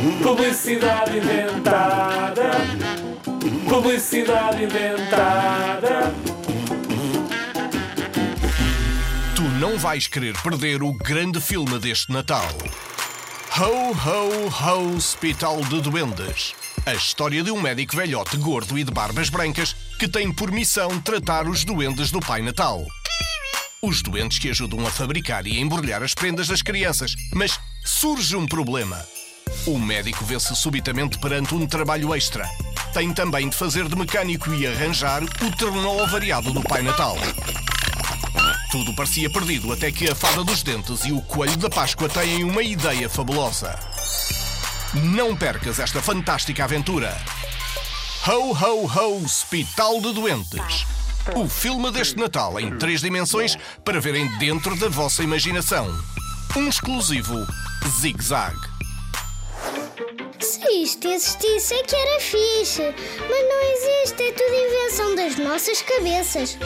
Publicidade inventada. Publicidade inventada. Tu não vais querer perder o grande filme deste Natal. Ho, ho, ho, Hospital de Duendes. A história de um médico velhote gordo e de barbas brancas que tem por missão tratar os duendes do Pai Natal. Os doentes que ajudam a fabricar e a embrulhar as prendas das crianças. Mas surge um problema. O médico vê-se subitamente perante um trabalho extra. Tem também de fazer de mecânico e arranjar o terno variado do Pai Natal. Tudo parecia perdido até que a fada dos dentes e o coelho da Páscoa têm uma ideia fabulosa. Não percas esta fantástica aventura. Ho Ho Ho Hospital de Doentes. O filme deste Natal em três dimensões para verem dentro da vossa imaginação. Um exclusivo Zig Zag. Se isto existisse é que era fixe. Mas não existe, é tudo invenção das nossas cabeças.